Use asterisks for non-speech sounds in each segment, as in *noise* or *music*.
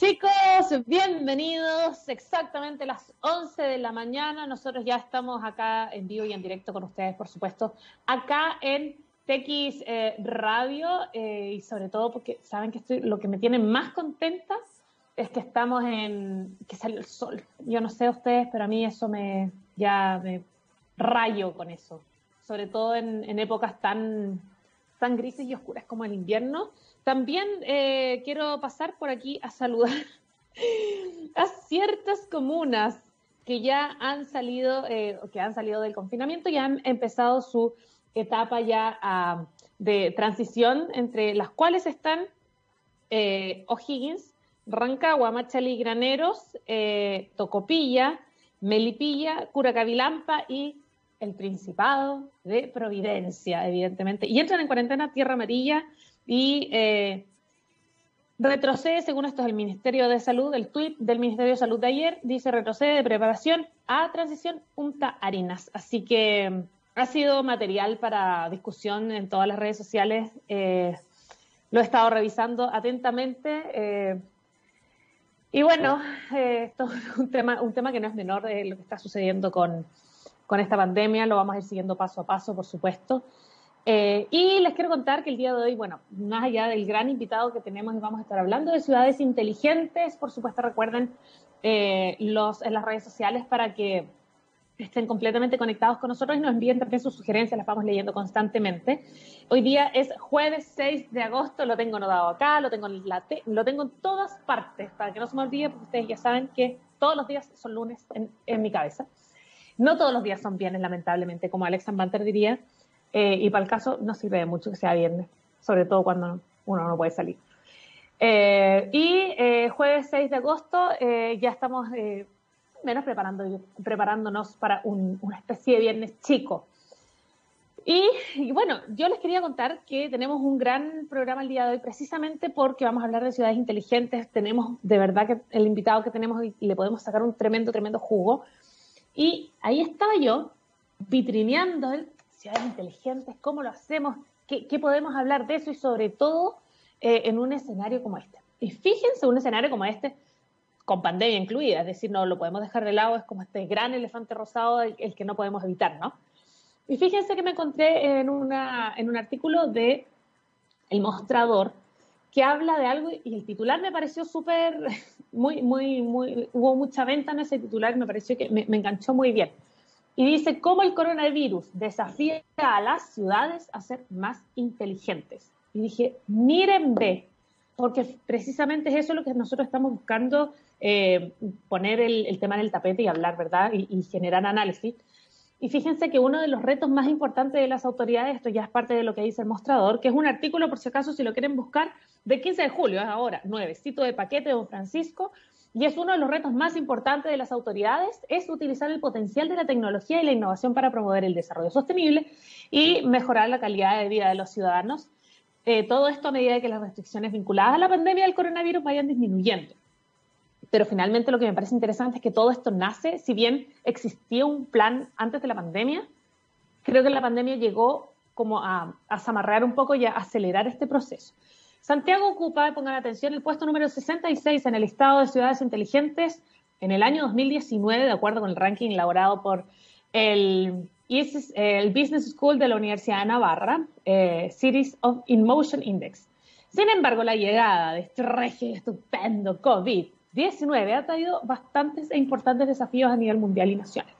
Chicos, bienvenidos. Exactamente las 11 de la mañana. Nosotros ya estamos acá en vivo y en directo con ustedes, por supuesto, acá en TX eh, Radio eh, y sobre todo porque saben que estoy, lo que me tiene más contenta es que estamos en que salió el sol. Yo no sé ustedes, pero a mí eso me ya me rayo con eso. Sobre todo en, en épocas tan tan grises y oscuras como el invierno. También eh, quiero pasar por aquí a saludar *laughs* a ciertas comunas que ya han salido, eh, que han salido del confinamiento y han empezado su etapa ya ah, de transición, entre las cuales están eh, O'Higgins, Rancagua, Machalí, Graneros, Tocopilla, Melipilla, Curacavilampa y el Principado de Providencia, evidentemente. Y entran en cuarentena Tierra Amarilla, y eh, retrocede, según esto es el Ministerio de Salud, el tuit del Ministerio de Salud de ayer, dice retrocede de preparación a transición Punta Harinas. Así que mm, ha sido material para discusión en todas las redes sociales. Eh, lo he estado revisando atentamente. Eh, y bueno, esto es un tema, un tema que no es menor de lo que está sucediendo con, con esta pandemia. Lo vamos a ir siguiendo paso a paso, por supuesto. Eh, y les quiero contar que el día de hoy, bueno, más allá del gran invitado que tenemos y vamos a estar hablando de ciudades inteligentes, por supuesto recuerden eh, los, en las redes sociales para que estén completamente conectados con nosotros y nos envíen también sus sugerencias, las vamos leyendo constantemente. Hoy día es jueves 6 de agosto, lo tengo anotado acá, lo tengo en, la lo tengo en todas partes, para que no se me olvide, porque ustedes ya saben que todos los días son lunes en, en mi cabeza. No todos los días son viernes, lamentablemente, como Alex Banter diría, eh, y para el caso no sirve de mucho que sea viernes, sobre todo cuando uno no puede salir. Eh, y eh, jueves 6 de agosto ya estamos menos preparando, preparándonos para una especie de viernes chico. Y, y, bueno, yo les quería contar que tenemos un gran programa el día de hoy precisamente porque vamos a hablar de ciudades inteligentes. Tenemos de verdad que el invitado que tenemos le podemos sacar un tremendo, tremendo jugo. Y ahí estaba yo vitrineando el ciudades inteligentes, cómo lo hacemos, qué, podemos hablar de eso y sobre todo eh, en un escenario como este. Y fíjense, un escenario como este, con pandemia incluida, es decir, no lo podemos dejar de lado, es como este gran elefante rosado el, que no podemos evitar, ¿no? Y fíjense que me encontré en, una, en un artículo de El Mostrador que habla de algo y el titular me pareció súper, *laughs* muy, muy, muy, hubo mucha venta en ese titular, me pareció que me enganchó muy bien y dice cómo el coronavirus desafía a las ciudades a ser más inteligentes. Y dije, miren, ve, porque precisamente es eso lo que nosotros estamos buscando, eh, poner el, tema en el tapete y hablar, ¿verdad? Y, generar análisis. Y fíjense que uno de los retos más importantes de las autoridades, esto ya es parte de lo que dice el mostrador, que es un artículo, por si acaso, si lo quieren buscar, de 15 de julio, es ahora, nuevecito de paquete de Don Francisco, y es uno de los retos más importantes de las autoridades, es utilizar el potencial de la tecnología y la innovación para promover el desarrollo sostenible y mejorar la calidad de vida de los ciudadanos. Eh, todo esto a medida que las restricciones vinculadas a la pandemia del coronavirus vayan disminuyendo. Pero finalmente lo que me parece interesante es que todo esto nace, si bien existía un plan antes de la pandemia, creo que la pandemia llegó como a, a zamarrear un poco y a acelerar este proceso. Santiago ocupa, pongan atención, el puesto número 66 en el listado de ciudades inteligentes en el año 2019, de acuerdo con el ranking elaborado por el, Business School de la Universidad de Navarra, eh, Cities of In Motion Index. Sin embargo, la llegada de este régimen estupendo COVID-19 ha traído bastantes e importantes desafíos a nivel mundial y nacional.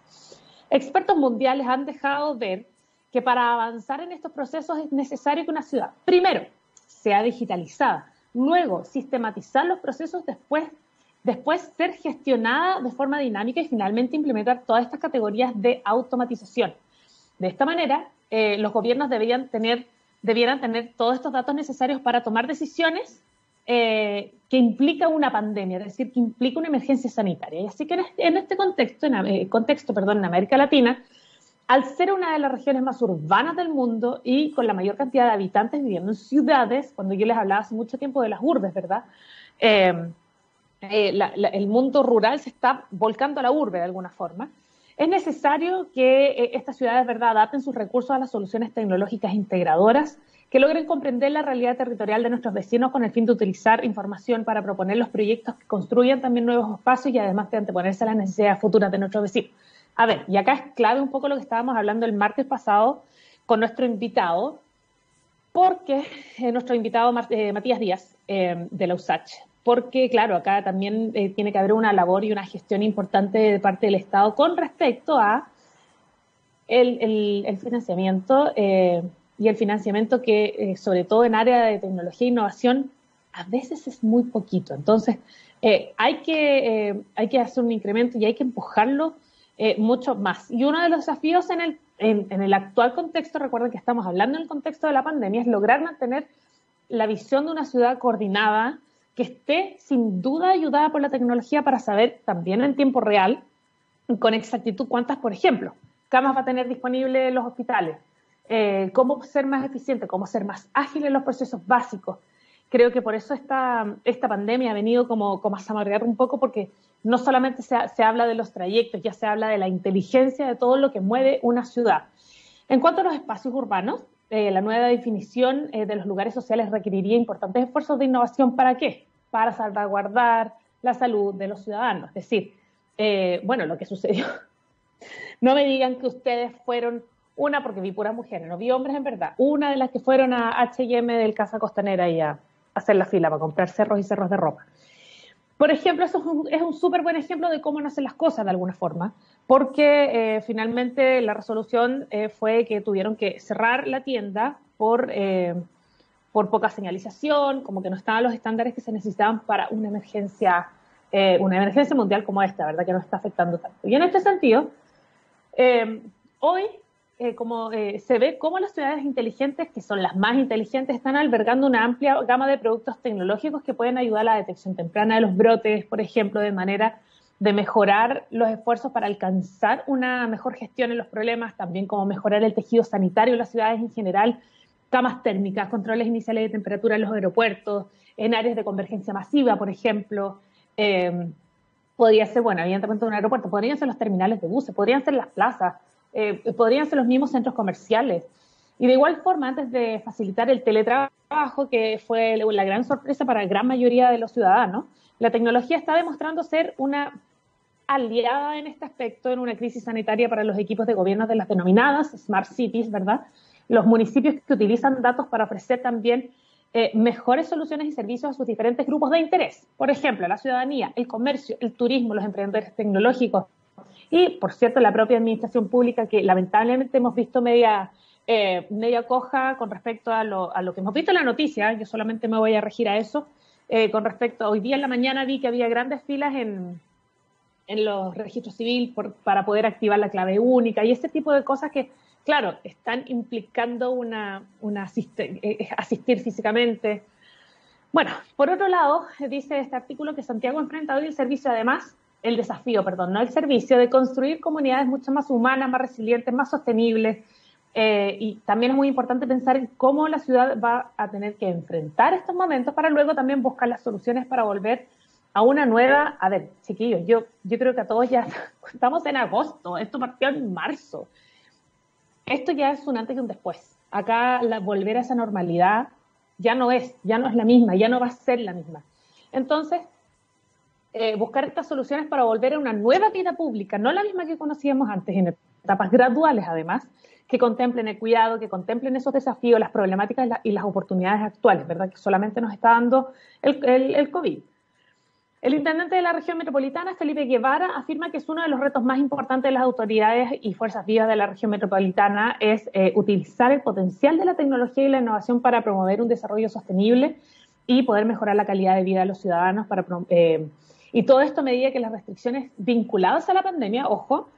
Expertos mundiales han dejado ver que para avanzar en estos procesos es necesario que una ciudad, primero, sea digitalizada. Luego, sistematizar los procesos después, después ser gestionada de forma dinámica y finalmente implementar todas estas categorías de automatización. De esta manera, eh, los gobiernos deberían tener, debieran tener todos estos datos necesarios para tomar decisiones eh, que implican una pandemia, es decir, que implica una emergencia sanitaria. Y así que en este, este contexto, en, eh, contexto perdón, en América Latina, al ser una de las regiones más urbanas del mundo y con la mayor cantidad de habitantes viviendo en ciudades, cuando yo les hablaba hace mucho tiempo de las urbes, ¿verdad? Eh, eh, el mundo rural se está volcando a la urbe de alguna forma. Es necesario que estas ciudades, ¿verdad?, adapten sus recursos a las soluciones tecnológicas integradoras que logren comprender la realidad territorial de nuestros vecinos con el fin de utilizar información para proponer los proyectos que construyan también nuevos espacios y además de anteponerse a las necesidades futuras de nuestros vecinos. A ver, y acá es clave un poco lo que estábamos hablando el martes pasado con nuestro invitado, porque eh, nuestro invitado eh, Matías Díaz eh, de la USACH, porque claro, acá también tiene que haber una labor y una gestión importante de parte del Estado con respecto a el, el financiamiento y el financiamiento que, eh, sobre todo en área de tecnología e innovación, a veces es muy poquito. Entonces, eh, hay, que, eh, hay que hacer un incremento y hay que empujarlo mucho más. Y uno de los desafíos en el, en, el actual contexto, recuerden que estamos hablando en el contexto de la pandemia, es lograr mantener la visión de una ciudad coordinada que esté sin duda ayudada por la tecnología para saber también en tiempo real, con exactitud, cuántas, por ejemplo, camas va a tener disponibles los hospitales, eh, cómo ser más eficiente, cómo ser más ágil en los procesos básicos. Creo que por eso esta, esta pandemia ha venido como, como a samarrear un poco porque no solamente se, se, habla de los trayectos, ya se habla de la inteligencia de todo lo que mueve una ciudad. En cuanto a los espacios urbanos, eh, la nueva definición eh, de los lugares sociales requeriría importantes esfuerzos de innovación. ¿Para qué? Para salvaguardar la salud de los ciudadanos. Es decir, bueno, lo que sucedió. *laughs* No me digan que ustedes fueron una porque vi puras mujeres, no vi hombres en verdad. Una de las que fueron a H&M del Casa Costanera y a hacer la fila para comprar cerros y cerros de ropa. Por ejemplo, eso es un súper buen ejemplo de cómo no hacen las cosas de alguna forma, porque eh, finalmente la resolución eh, fue que tuvieron que cerrar la tienda por, eh, por poca señalización, como que no estaban los estándares que se necesitaban para una emergencia, una emergencia mundial como esta, ¿verdad? Que nos está afectando tanto. Y en este sentido, hoy eh, como eh, se ve cómo las ciudades inteligentes, que son las más inteligentes, están albergando una amplia gama de productos tecnológicos que pueden ayudar a la detección temprana de los brotes, por ejemplo, de manera de mejorar los esfuerzos para alcanzar una mejor gestión en los problemas, también como mejorar el tejido sanitario en las ciudades en general, camas térmicas, controles iniciales de temperatura en los aeropuertos, en áreas de convergencia masiva, por ejemplo. Eh, podría ser, bueno, evidentemente un aeropuerto, podrían ser los terminales de buses, podrían ser las plazas, eh, podrían ser los mismos centros comerciales. Y de igual forma, antes de facilitar el teletrabajo, que fue la gran sorpresa para la gran mayoría de los ciudadanos, la tecnología está demostrando ser una aliada en este aspecto en una crisis sanitaria para los equipos de gobierno de las denominadas Smart Cities, ¿verdad? Los municipios que utilizan datos para ofrecer también eh, mejores soluciones y servicios a sus diferentes grupos de interés. Por ejemplo, la ciudadanía, el comercio, el turismo, los emprendedores tecnológicos, y, por cierto, la propia administración pública, que lamentablemente hemos visto media, eh, media coja con respecto a lo, a lo, que hemos visto en la noticia, yo solamente me voy a regir a eso, eh, con respecto, hoy día en la mañana vi que había grandes filas en, en los registros civiles para poder activar la clave única y ese tipo de cosas que, claro, están implicando una, una asistir, eh, asistir físicamente. Bueno, por otro lado, dice este artículo que Santiago enfrenta hoy el servicio además el desafío, perdón, no el servicio, de construir comunidades mucho más humanas, más resilientes, más sostenibles. Eh, y también es muy importante pensar en cómo la ciudad va a tener que enfrentar estos momentos para luego también buscar las soluciones para volver a una nueva, a ver, chiquillos, yo, yo creo que a todos ya *laughs* estamos en agosto, esto partió en marzo. Esto ya es un antes y un después. Acá volver a esa normalidad ya no es, ya no es la misma, ya no va a ser la misma. Entonces, eh, buscar estas soluciones para volver a una nueva vida pública, no la misma que conocíamos antes, en etapas graduales además, que contemplen el cuidado, que contemplen esos desafíos, las problemáticas y las oportunidades actuales, ¿verdad? Que solamente nos está dando el, el, COVID. El intendente de la región metropolitana, Felipe Guevara, afirma que es uno de los retos más importantes de las autoridades y fuerzas vivas de la región metropolitana es eh, utilizar el potencial de la tecnología y la innovación para promover un desarrollo sostenible y poder mejorar la calidad de vida de los ciudadanos para eh, y todo esto a medida que las restricciones vinculadas a la pandemia, ojo,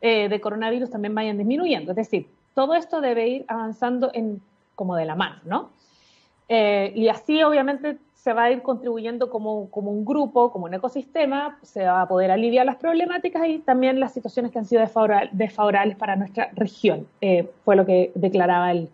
eh, de coronavirus también vayan disminuyendo. Es decir, todo esto debe ir avanzando en, como de la mano, ¿no? Eh, y así obviamente se va a ir contribuyendo como, como, un grupo, como un ecosistema, se va a poder aliviar las problemáticas y también las situaciones que han sido desfavorables para nuestra región, eh, fue lo que declaraba el,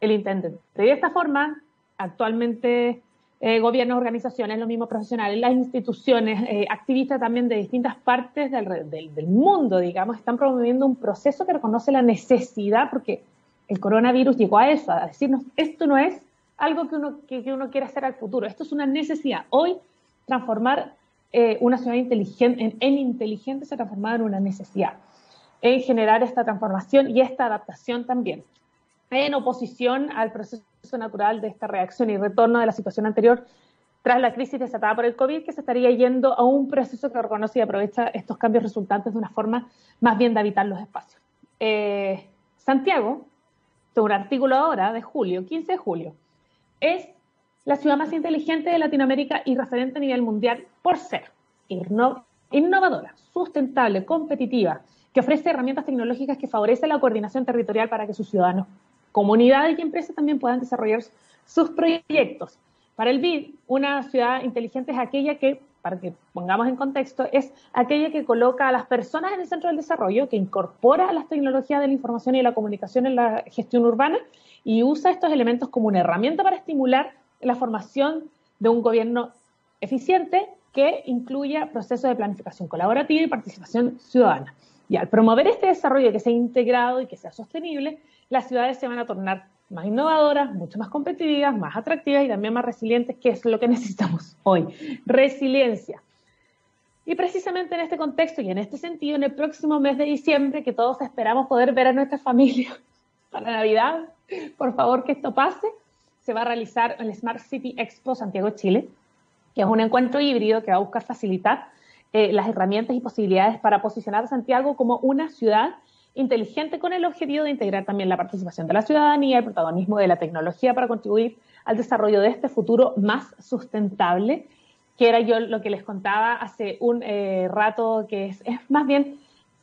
el intendente. De esta forma, actualmente eh, gobiernos, organizaciones, los mismos profesionales, las instituciones, eh, activistas también de distintas partes del, del, mundo, digamos, están promoviendo un proceso que reconoce la necesidad, porque El coronavirus llegó a eso, a decirnos, esto no es algo que uno, que, uno quiere hacer al futuro, esto es una necesidad. Hoy, transformar eh, una ciudad inteligente, en, en, inteligente se ha transformado en una necesidad, en generar esta transformación y esta adaptación también, en oposición al proceso natural de esta reacción y retorno de la situación anterior tras la crisis desatada por el COVID, que se estaría yendo a un proceso que reconoce y aprovecha estos cambios resultantes de una forma más bien de habitar los espacios. Eh, Santiago, un artículo ahora de julio, 15 de julio, es la ciudad más inteligente de Latinoamérica y referente a nivel mundial por ser innovadora, sustentable, competitiva, que ofrece herramientas tecnológicas que favorecen la coordinación territorial para que sus ciudadanos, comunidades y empresas también puedan desarrollar sus proyectos para el BID, una ciudad inteligente es aquella que, para que pongamos en contexto, es aquella que coloca a las personas en el centro del desarrollo, que incorpora las tecnologías de la información y la comunicación en la gestión urbana y usa estos elementos como una herramienta para estimular la formación de un gobierno eficiente que incluya procesos de planificación colaborativa y participación ciudadana. Y al promover este desarrollo que sea integrado y que sea sostenible, las ciudades se van a tornar más innovadoras, mucho más competitivas, más atractivas y también más resilientes, que es lo que *laughs* necesitamos hoy. Resiliencia. Y precisamente en este contexto y en este sentido, en el próximo mes de diciembre, que todos esperamos poder ver a nuestra familia *laughs* para Navidad, por favor que esto pase, se va a realizar el Smart City Expo Santiago Chile, que es un encuentro híbrido que va a buscar facilitar eh, las herramientas y posibilidades para posicionar a Santiago como una ciudad inteligente con el objetivo de integrar también la participación de la ciudadanía, el protagonismo de la tecnología para contribuir al desarrollo de este futuro más sustentable, que era yo lo que les contaba hace un eh, rato, que es, más bien,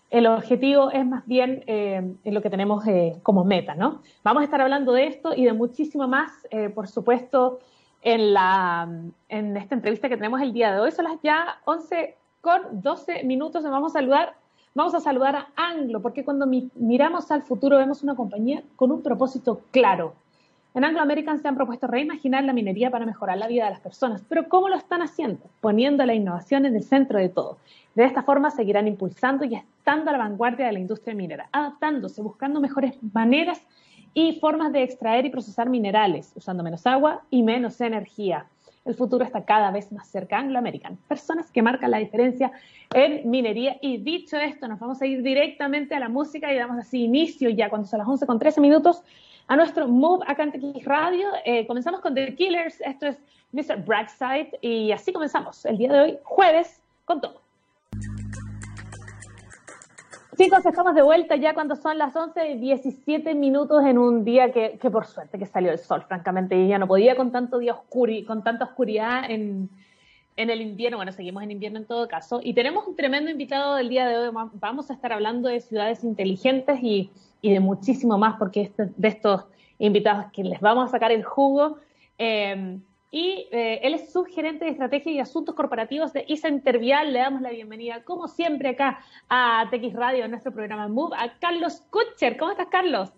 el objetivo es más bien eh, lo que tenemos como meta, ¿no? Vamos a estar hablando de esto y de muchísimo más, por supuesto, en, la, en esta entrevista que tenemos el día de hoy. Son las ya 11 con 12 minutos, nos vamos a saludar Vamos a saludar a Anglo, porque cuando miramos al futuro vemos una compañía con un propósito claro. En Anglo American se han propuesto reimaginar la minería para mejorar la vida de las personas, pero ¿cómo lo están haciendo? Poniendo la innovación en el centro de todo. De esta forma seguirán impulsando y estando a la vanguardia de la industria minera, adaptándose, buscando mejores maneras y formas de extraer y procesar minerales, usando menos agua y menos energía el futuro está cada vez más cerca. Anglo American, personas que marcan la diferencia en minería. Y dicho esto, nos vamos a ir directamente a la música y damos así inicio ya cuando son las 11 con 13 minutos a nuestro Move acá en Radio. Eh, comenzamos con The Killers, esto es Mr. Brightside y así comenzamos el día de hoy, jueves, con todo. Chicos, estamos de vuelta ya cuando son las 11 y 17 minutos en un día que, que, por suerte que salió el sol, francamente, y ya no podía con tanto día oscuri, con tanta oscuridad en, en el invierno. Bueno, seguimos en invierno en todo caso. Y tenemos un tremendo invitado del día de hoy. Vamos a estar hablando de ciudades inteligentes y, y de muchísimo más, porque este, de estos invitados que les vamos a sacar el jugo. Eh, y eh, él es subgerente de estrategia y asuntos corporativos de ISA Intervial. Le damos la bienvenida, como siempre, acá a TX Radio, en nuestro programa Move, a Carlos Kutcher. ¿Cómo estás, Carlos?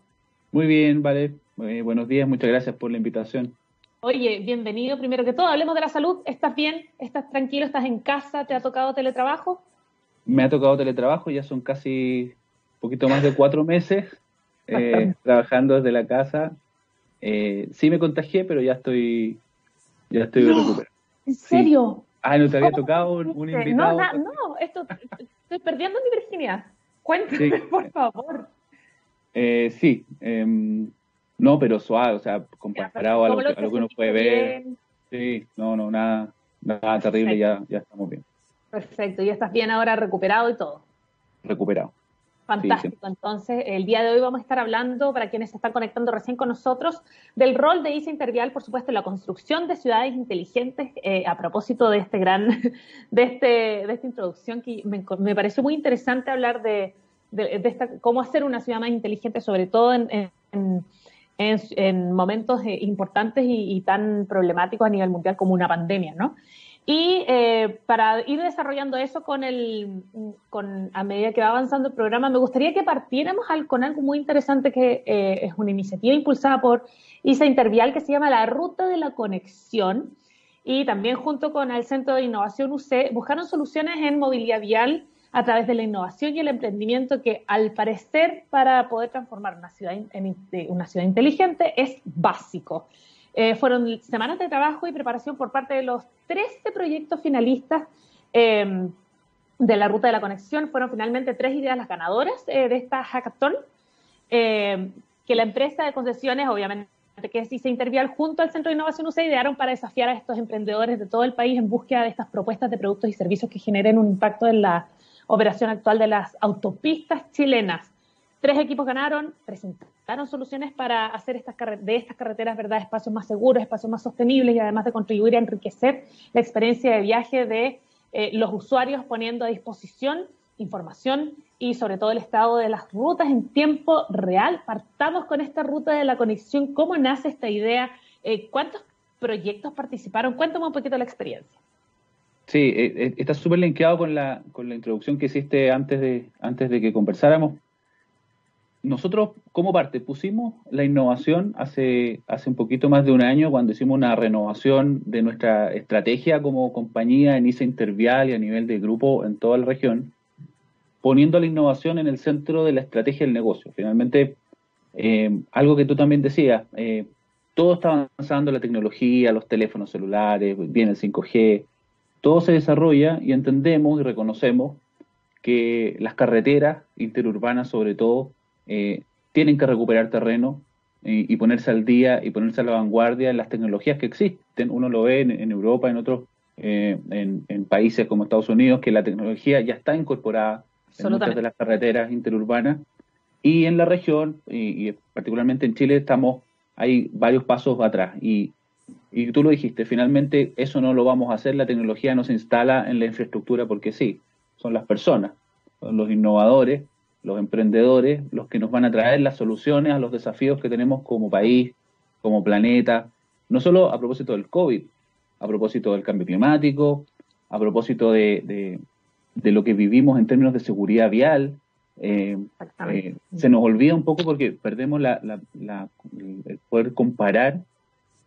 Muy bien, vale. buenos días, muchas gracias por la invitación. Oye, bienvenido. Primero que todo, hablemos de la salud. ¿Estás bien? ¿Estás tranquilo? ¿Estás en casa? ¿Te ha tocado teletrabajo? Me ha tocado teletrabajo, ya son casi un poquito más de cuatro meses eh, *laughs* trabajando desde la casa. Eh, sí me contagié, pero ya estoy ya estoy recuperado. ¿En serio? Ah, ¿no te había tocado un, invitado? No, no, esto, estoy perdiendo mi virginidad. Cuéntame, *laughs* por favor. Eh, sí, em, no, pero suave, o sea, comparado a lo, que, uno puede ver. Sí, no, no, nada, nada terrible, ya, ya estamos bien. Perfecto, ya estás bien ahora recuperado y todo. Recuperado. Fantástico. Entonces, el día de hoy vamos a estar hablando, para quienes se están conectando recién con nosotros, del rol de ISA Intervial, por supuesto, en la construcción de ciudades inteligentes, eh, a propósito de este gran, *laughs* de, este, de esta introducción que me, me pareció muy interesante hablar de, esta, cómo hacer una ciudad más inteligente, sobre todo en, en, en, momentos eh, importantes y, tan problemáticos a nivel mundial como una pandemia, ¿no? Y eh, para ir desarrollando eso con el, con, a medida que va avanzando el programa, me gustaría que partiéramos con algo muy interesante que eh, es una iniciativa impulsada por ISA Intervial que se llama la Ruta de la Conexión. Y también junto con el Centro de Innovación UC buscaron soluciones en movilidad vial a través de la innovación y el emprendimiento que al parecer para poder transformar una ciudad, en, una ciudad inteligente es básico. Eh, fueron semanas de trabajo y preparación por parte de los 13 proyectos finalistas eh, de la ruta de la conexión. Fueron finalmente tres ideas las ganadoras eh, de esta hackathon, que la empresa de concesiones, obviamente que sí se Intervial junto al Centro de Innovación UCE idearon para desafiar a estos emprendedores de todo el país en búsqueda de estas propuestas de productos y servicios que generen un impacto en la operación actual de las autopistas chilenas. Tres equipos ganaron, presentaron soluciones para hacer estas de estas carreteras ¿verdad? espacios más seguros, espacios más sostenibles y además de contribuir a enriquecer la experiencia de viaje de eh, los usuarios poniendo a disposición información y sobre todo el estado de las rutas en tiempo real. Partamos con esta ruta de la conexión. ¿Cómo nace esta idea? Eh, ¿Cuántos proyectos participaron? Cuéntame un poquito la experiencia. Sí, eh, está súper linkeado con la, con la introducción que hiciste antes de, antes de que conversáramos nosotros, como parte, pusimos la innovación hace, hace un poquito más de un año cuando hicimos una renovación de nuestra estrategia como compañía en ISA Intervial y a nivel de grupo en toda la región, poniendo la innovación en el centro de la estrategia del negocio. Finalmente, eh, algo que tú también decías, eh, todo está avanzando, la tecnología, los teléfonos celulares, viene el 5G, todo se desarrolla y entendemos y reconocemos que las carreteras interurbanas sobre todo eh, tienen que recuperar terreno y, ponerse al día y ponerse a la vanguardia en las tecnologías que existen. Uno lo ve en, Europa, en otros, eh, en, países como Estados Unidos, que la tecnología ya está incorporada en muchas de las carreteras interurbanas. Y en la región, y, particularmente en Chile, estamos, hay varios pasos atrás. Y, y tú lo dijiste, finalmente eso no lo vamos a hacer, la tecnología no se instala en la infraestructura porque sí, son las personas, son los innovadores los emprendedores, los que nos van a traer las soluciones a los desafíos que tenemos como país, como planeta, no solo a propósito del COVID, a propósito del cambio climático, a propósito de, lo que vivimos en términos de seguridad vial. Eh, eh, se nos olvida un poco porque perdemos la, el poder comparar,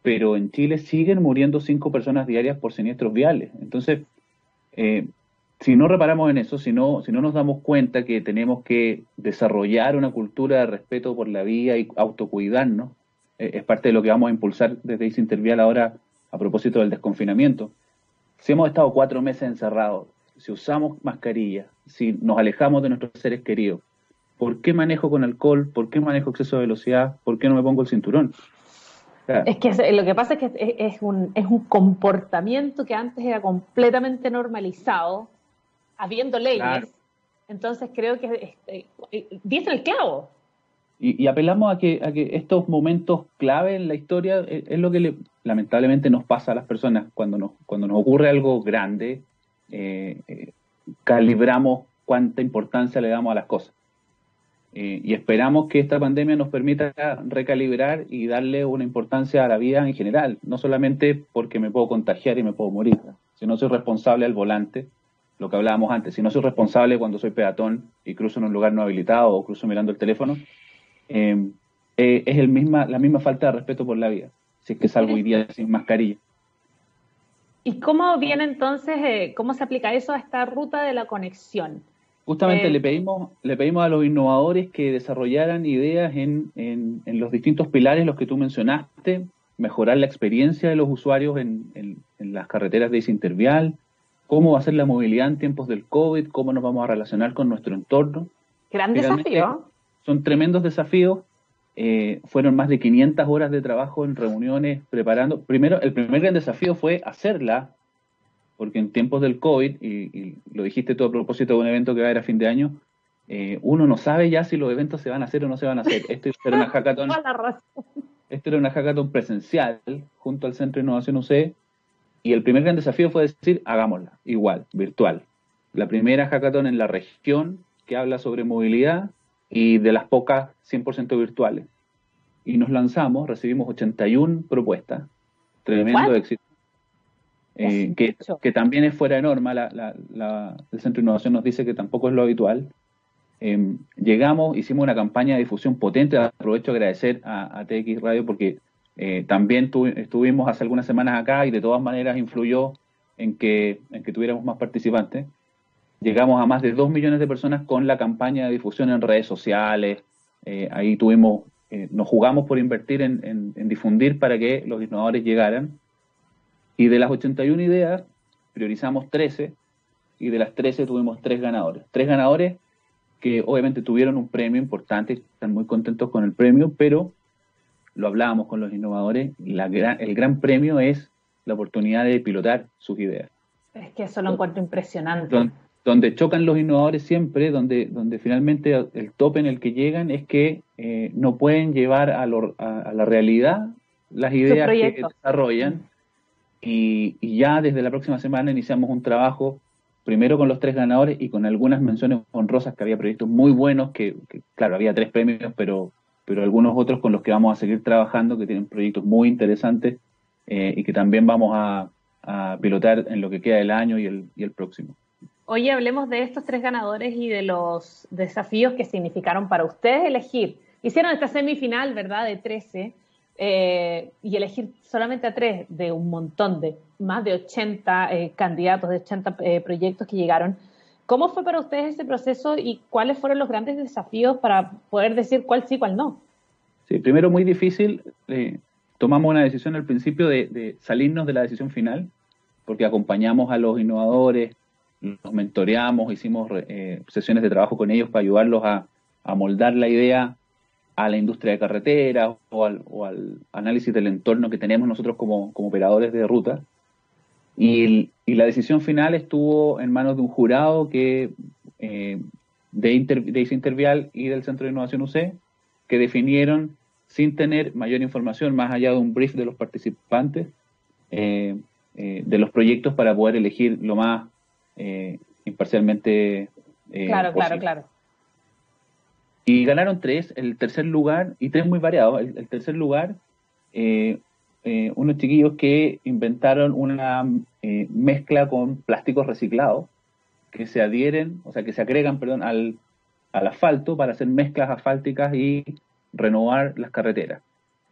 pero en Chile siguen muriendo cinco personas diarias por siniestros viales. Entonces, eh, si no reparamos en eso, si no, si no nos damos cuenta que tenemos que desarrollar una cultura de respeto por la vida y autocuidarnos, eh, es parte de lo que vamos a impulsar desde ICE Intervial ahora a propósito del desconfinamiento. Si hemos estado cuatro meses encerrados, si usamos mascarilla, si nos alejamos de nuestros seres queridos, ¿por qué manejo con alcohol? ¿Por qué manejo exceso de velocidad? ¿Por qué no me pongo el cinturón? es que lo que pasa es que es, un, es un comportamiento que antes era completamente normalizado, habiendo leyes. Entonces creo que este, dice el clavo. Y, apelamos a que, a que estos momentos clave en la historia es, lo que lamentablemente nos pasa a las personas cuando nos, cuando nos ocurre algo grande, eh, eh, calibramos cuánta importancia le damos a las cosas. Eh, y esperamos que esta pandemia nos permita recalibrar y darle una importancia a la vida en general, no solamente porque me puedo contagiar y me puedo morir, sino soy responsable al volante lo que hablábamos antes, si no soy responsable cuando soy peatón y cruzo en un lugar no habilitado o cruzo mirando el teléfono, eh, eh, es el misma, la misma falta de respeto por la vida, si es que salgo hoy día sin mascarilla. ¿Y cómo viene entonces, eh, cómo se aplica eso a esta ruta de la conexión? Justamente le pedimos le pedimos a los innovadores que desarrollaran ideas en, en, los distintos pilares, los que tú mencionaste, mejorar la experiencia de los usuarios en, en las carreteras de Intervial, cómo va a ser la movilidad en tiempos del COVID, cómo nos vamos a relacionar con nuestro entorno. Gran desafío. Son tremendos desafíos. Eh, fueron más de 500 horas de trabajo en reuniones preparando. Primero, el primer gran desafío fue hacerla, porque en tiempos del COVID, y, lo dijiste tú a propósito de un evento que va a ir a fin de año, eh, uno no sabe ya si los eventos se van a hacer o no se van a hacer. Esto *laughs* era una hackathon, esto era una hackathon presencial junto al Centro de Innovación UC y el primer gran desafío fue decir, hagámosla, igual, virtual. La primera hackathon en la región que habla sobre movilidad y de las pocas 100% virtuales. Y nos lanzamos, recibimos 81 propuestas, tremendo éxito. Eh, que, que, también es fuera de norma, la, el Centro de Innovación nos dice que tampoco es lo habitual. Em, llegamos, hicimos una campaña de difusión potente, aprovecho a agradecer a, a TX Radio porque eh, también estuvimos hace algunas semanas acá y de todas maneras influyó en que, en que tuviéramos más participantes. llegamos a más de 2 millones de personas con la campaña de difusión en redes sociales. Eh, ahí tuvimos, eh, nos jugamos por invertir en, difundir para que los innovadores llegaran. Y de las 81 ideas, priorizamos 13 y de las 13 tuvimos tres ganadores. Tres ganadores que obviamente tuvieron un premio importante, están muy contentos con el premio, pero lo hablábamos con los innovadores, la el gran premio es la oportunidad de pilotar sus ideas. Es que eso lo encuentro impresionante. Donde, chocan los innovadores siempre, donde, donde finalmente el tope en el que llegan es que eh, no pueden llevar a, la realidad las ideas que desarrollan. Y, ya desde la próxima semana iniciamos un trabajo primero con los tres ganadores y con algunas menciones honrosas que había proyectos muy buenos, que, claro, había tres premios, pero, pero algunos otros con los que vamos a seguir trabajando, que tienen proyectos muy interesantes eh, y que también vamos a, pilotar en lo que queda del año y el, y el próximo. Oye, hablemos de estos tres ganadores y de los desafíos que significaron para ustedes elegir. Hicieron esta semifinal, ¿verdad?, de 13 eh, y elegir solamente a tres de un montón de más de 80 eh, candidatos, de 80 eh, proyectos que llegaron. ¿Cómo fue para ustedes ese proceso y cuáles fueron los grandes desafíos para poder decir cuál sí, cuál no? Sí, primero muy difícil tomamos una decisión al principio de, salirnos de la decisión final, porque acompañamos a los innovadores, los mentoreamos, hicimos eh, sesiones de trabajo con ellos para ayudarlos a, moldar la idea a la industria de carreteras o al, análisis del entorno que tenemos nosotros como, operadores de ruta. Y, la decisión final estuvo en manos de un jurado que eh, de, de Intervial y del Centro de Innovación UC, que definieron sin tener mayor información más allá de un brief de los participantes eh, eh, de los proyectos para poder elegir lo más eh, imparcialmente. claro, claro, claro. Y ganaron tres, el tercer lugar, y tres muy variados. El, tercer lugar, unos chiquillos que inventaron una mezcla con plásticos reciclados que se adhieren, o sea, que se agregan, perdón, al, al asfalto para hacer mezclas asfálticas y renovar las carreteras.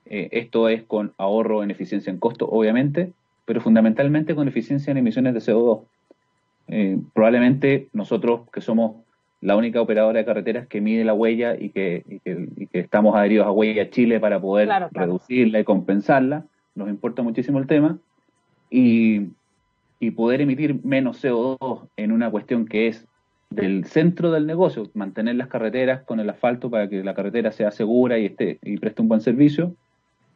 Eh, esto es con ahorro en eficiencia en costo, obviamente, pero fundamentalmente con eficiencia en emisiones de CO2. Eh, probablemente nosotros, que somos la única operadora de carreteras que mide la huella y que, estamos adheridos a Huella Chile para poder reducirla y compensarla, nos importa muchísimo el tema, y, y poder emitir menos CO2 en una cuestión que es del centro del negocio, mantener las carreteras con el asfalto para que la carretera sea segura y esté y preste un buen servicio,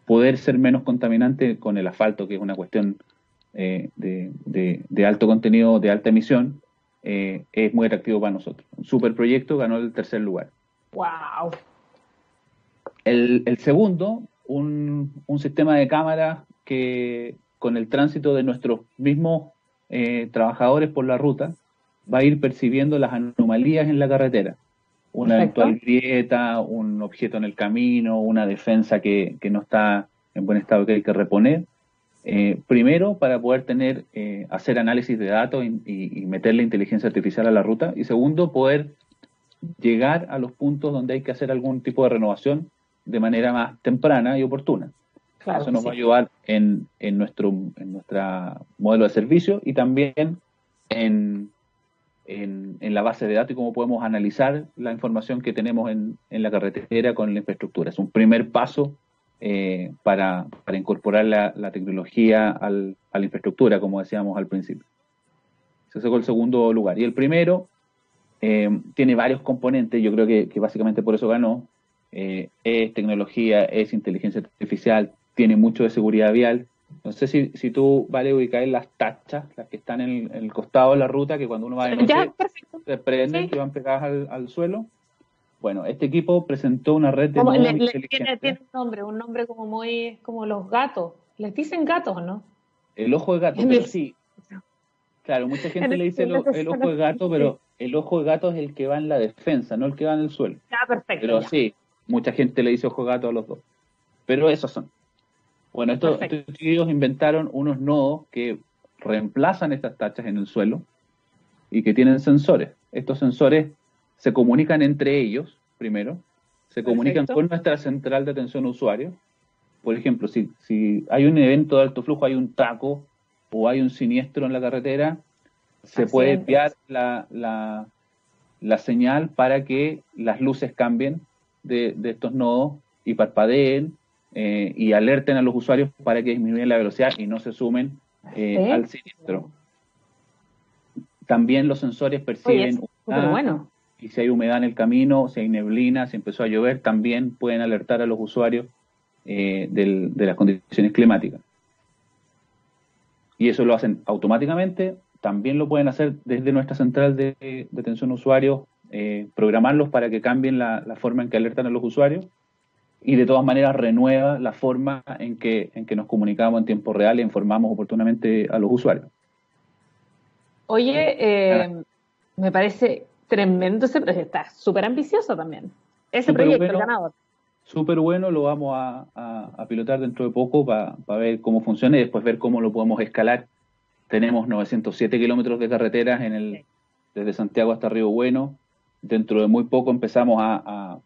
poder ser menos contaminante con el asfalto, que es una cuestión eh, de, alto contenido, de alta emisión, eh, es muy atractivo para nosotros. Un super proyecto ganó el tercer lugar. ¡Wow! El, segundo, un, sistema de cámara que con el tránsito de nuestros mismos eh, trabajadores por la ruta, va a ir percibiendo las anomalías en la carretera. Una eventual grieta, un objeto en el camino, una defensa que, no está en buen estado que hay que reponer. Eh, primero, para poder tener, eh, hacer análisis de datos y, meter la inteligencia artificial a la ruta. Y segundo, poder llegar a los puntos donde hay que hacer algún tipo de renovación de manera más temprana y oportuna. Eso nos va a ayudar en, en, nuestro en nuestra modelo de servicio y también en, en, la base de datos y cómo podemos analizar la información que tenemos en, la carretera con la infraestructura. Es un primer paso eh, para, incorporar la, tecnología a la infraestructura, como decíamos al principio. Ese fue el segundo lugar. Y el primero eh, tiene varios componentes, yo creo que, básicamente por eso ganó. Eh, es tecnología, es inteligencia artificial, tiene mucho de seguridad vial no sé si, si tú, vale, ubicáis las tachas, las que están en el, costado de la ruta, que cuando uno va de noche se prenden, que van pegadas al, suelo. Bueno, este equipo presentó una red de tiene, tiene, un nombre, un nombre como muy, como los gatos. Les dicen gatos, ¿no? El ojo de gato, pero sí. Claro, mucha gente le dice el, ojo de gato, pero el ojo de gato es el que va en la defensa, no el que va en el suelo. Ah, perfecto. Pero sí, mucha gente le dice ojo de gato a los dos. Pero esos son. Bueno, estos, chicos inventaron unos nodos que reemplazan estas tachas en el suelo y que tienen sensores. Estos sensores se comunican entre ellos, primero, se comunican con nuestra central de atención a usuarios. Por ejemplo, si, si hay un evento de alto flujo, hay un taco o hay un siniestro en la carretera, se puede enviar la, la, la, señal para que las luces cambien de, de estos nodos y parpadeen eh, y alerten a los usuarios para que disminuyan la velocidad y no se sumen eh, al siniestro. También los sensores perciben bueno. y si hay humedad en el camino, si hay neblina, si empezó a llover, también pueden alertar a los usuarios eh, de las condiciones climáticas. Y eso lo hacen automáticamente. También lo pueden hacer desde nuestra central de, atención a usuarios, eh, programarlos para que cambien la, forma en que alertan a los usuarios y de todas maneras renueva la forma en que, en que nos comunicamos en tiempo real e informamos oportunamente a los usuarios. Oye, eh, me parece tremendo ese proyecto, está súper ambicioso también. Ese proyecto, el ganador. Súper bueno, lo vamos a, pilotar dentro de poco para ver cómo funciona y después ver cómo lo podemos escalar. Tenemos 907 kilómetros de carreteras en el, desde Santiago hasta Río Bueno. Dentro de muy poco empezamos a,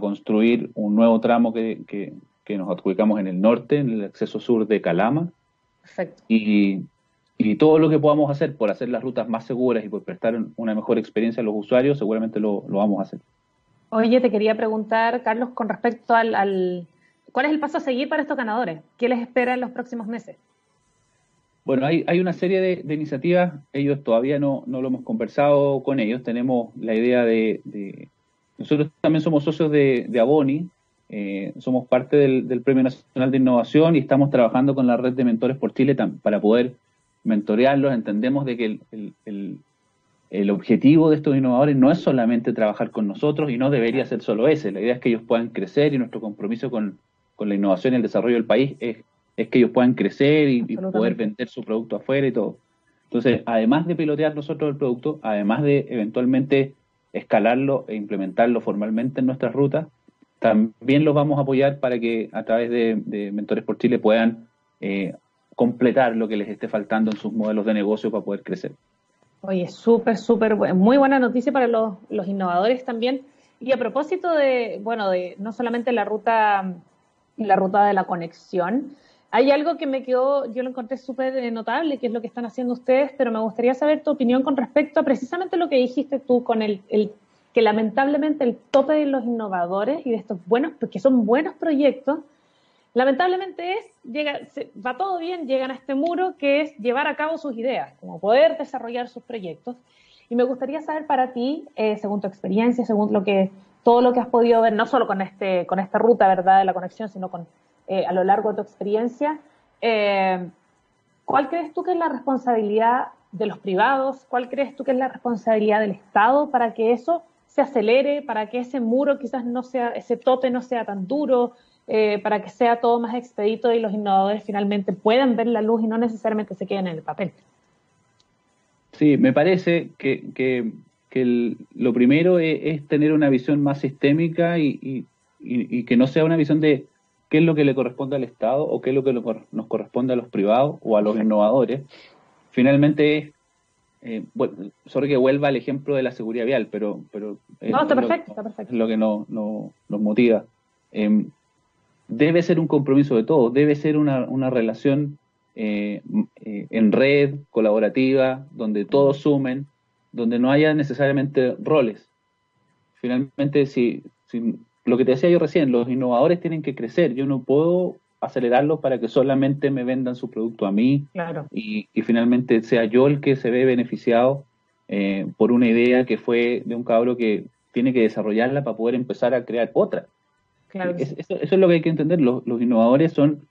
construir un nuevo tramo que, que, nos adjudicamos en el norte, en el acceso sur de Calama. Perfecto. Y, y todo lo que podamos hacer por hacer las rutas más seguras y por prestar una mejor experiencia a los usuarios, seguramente lo, vamos a hacer. Oye, te quería preguntar, Carlos, con respecto al, ¿Cuál es el paso a seguir para estos ganadores? ¿Qué les espera en los próximos meses? Bueno, hay, hay una serie de, iniciativas, ellos todavía no, no lo hemos conversado con ellos, tenemos la idea de... nosotros también somos socios de, Aboni, eh, somos parte del, Premio Nacional de Innovación y estamos trabajando con la red de mentores por Chile para poder mentorearlos, entendemos de que el, objetivo de estos innovadores no es solamente trabajar con nosotros y no debería ser solo ese. La idea es que ellos puedan crecer y nuestro compromiso con, la innovación y el desarrollo del país es, que ellos puedan crecer y, poder vender su producto afuera y todo. Entonces, además de pilotear nosotros el producto, además de eventualmente escalarlo e implementarlo formalmente en nuestras rutas, también los vamos a apoyar para que a través de, Mentores por Chile puedan eh, completar lo que les esté faltando en sus modelos de negocio para poder crecer. Oye, súper, súper, muy buena noticia para los, innovadores también. Y a propósito de, bueno, de no solamente la ruta, la ruta de la conexión, hay algo que me quedó, yo lo encontré súper eh, notable, que es lo que están haciendo ustedes, pero me gustaría saber tu opinión con respecto a precisamente lo que dijiste tú con el, que lamentablemente el tope de los innovadores y de estos buenos, porque son buenos proyectos, Lamentablemente es, llega, va todo bien, llegan a este muro que es llevar a cabo sus ideas, como poder desarrollar sus proyectos. Y me gustaría saber para ti, eh, según tu experiencia, según lo que todo lo que has podido ver, no solo con este, con esta ruta, verdad, de la conexión, sino con eh, a lo largo de tu experiencia, eh, ¿cuál crees tú que es la responsabilidad de los privados? ¿Cuál crees tú que es la responsabilidad del Estado para que eso se acelere, para que ese muro quizás no sea, ese tote no sea tan duro, eh, para que sea todo más expedito y los innovadores finalmente puedan ver la luz y no necesariamente se queden en el papel. Sí, me parece que, que, lo primero es, tener una visión más sistémica y, que no sea una visión de qué es lo que le corresponde al Estado o qué es lo que nos corresponde a los privados o a los innovadores. Finalmente es eh, bueno, solo que vuelva al ejemplo de la seguridad vial, pero, pero no, está perfecto, está perfecto. Es lo que nos motiva. Eh, debe ser un compromiso de todos, debe ser una, una relación eh, eh, en red, colaborativa, donde todos sumen, donde no haya necesariamente roles. Finalmente, si, si, lo que te decía yo recién, los innovadores tienen que crecer, yo no puedo acelerarlos para que solamente me vendan su producto a mí y, y, finalmente sea yo el que se ve beneficiado eh, por una idea que fue de un cabro que tiene que desarrollarla para poder empezar a crear otra eso, es lo que hay que entender. Los, innovadores son,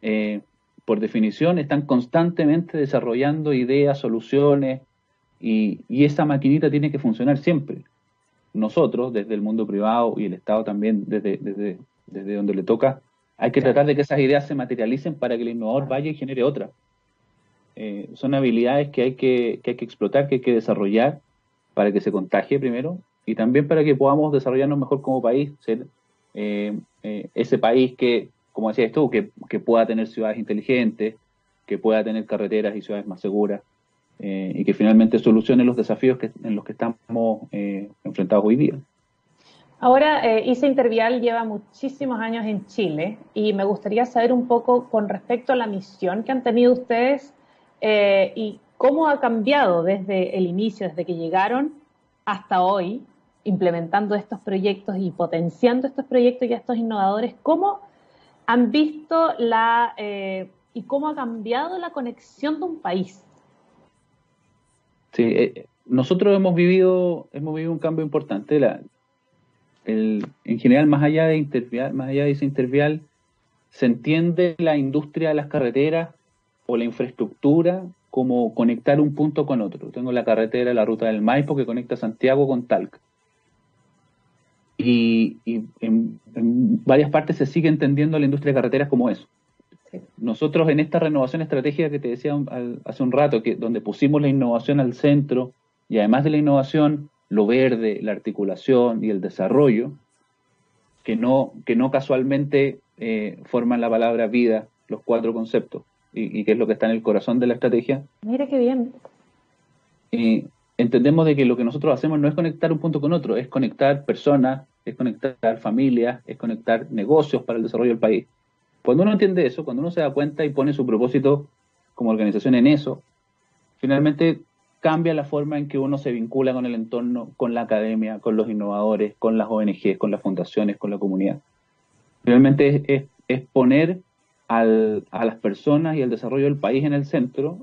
eh, por definición, están constantemente desarrollando ideas, soluciones, y, esa maquinita tiene que funcionar siempre. Nosotros, desde el mundo privado y el Estado también, desde, desde, desde donde le toca, hay que tratar de que esas ideas se materialicen para que el innovador vaya y genere otra. Eh, son habilidades que hay que, que hay que explotar, que hay que desarrollar para que se contagie primero y también para que podamos desarrollarnos mejor como país, ser eh, eh, ese país que, como decías tú, que, pueda tener ciudades inteligentes, que pueda tener carreteras y ciudades más seguras, eh, y que finalmente solucione los desafíos que, en los que estamos enfrentados hoy día. Ahora, ISA Intervial lleva muchísimos años en Chile y me gustaría saber un poco con respecto a la misión que han tenido ustedes y cómo ha cambiado desde el inicio, desde que llegaron hasta hoy, implementando estos proyectos y potenciando estos proyectos y estos innovadores, cómo han visto la eh, y cómo ha cambiado la conexión de un país. Sí, eh, nosotros hemos vivido, hemos vivido un cambio importante. La, el, en general, más allá de intervial, más allá de ese intervial, se entiende la industria de las carreteras o la infraestructura como conectar un punto con otro. Tengo la carretera, la ruta del Maipo que conecta Santiago con Talca. Y, en, varias partes se sigue entendiendo la industria de carreteras como eso. Nosotros en esta renovación estratégica que te decía hace un rato, que donde pusimos la innovación al centro y además de la innovación, lo verde, la articulación y el desarrollo, que no, que no casualmente eh, forman la palabra vida, los cuatro conceptos, y, que es lo que está en el corazón de la estrategia. Mira qué bien. Y entendemos de que lo que nosotros hacemos no es conectar un punto con otro, es conectar personas, es conectar familias, es conectar negocios para el desarrollo del país. Cuando uno entiende eso, cuando uno se da cuenta y pone su propósito como organización en eso, finalmente cambia la forma en que uno se vincula con el entorno, con la academia, con los innovadores, con las ONGs, con las fundaciones, con la comunidad. Finalmente es, es, poner al, a las personas y el desarrollo del país en el centro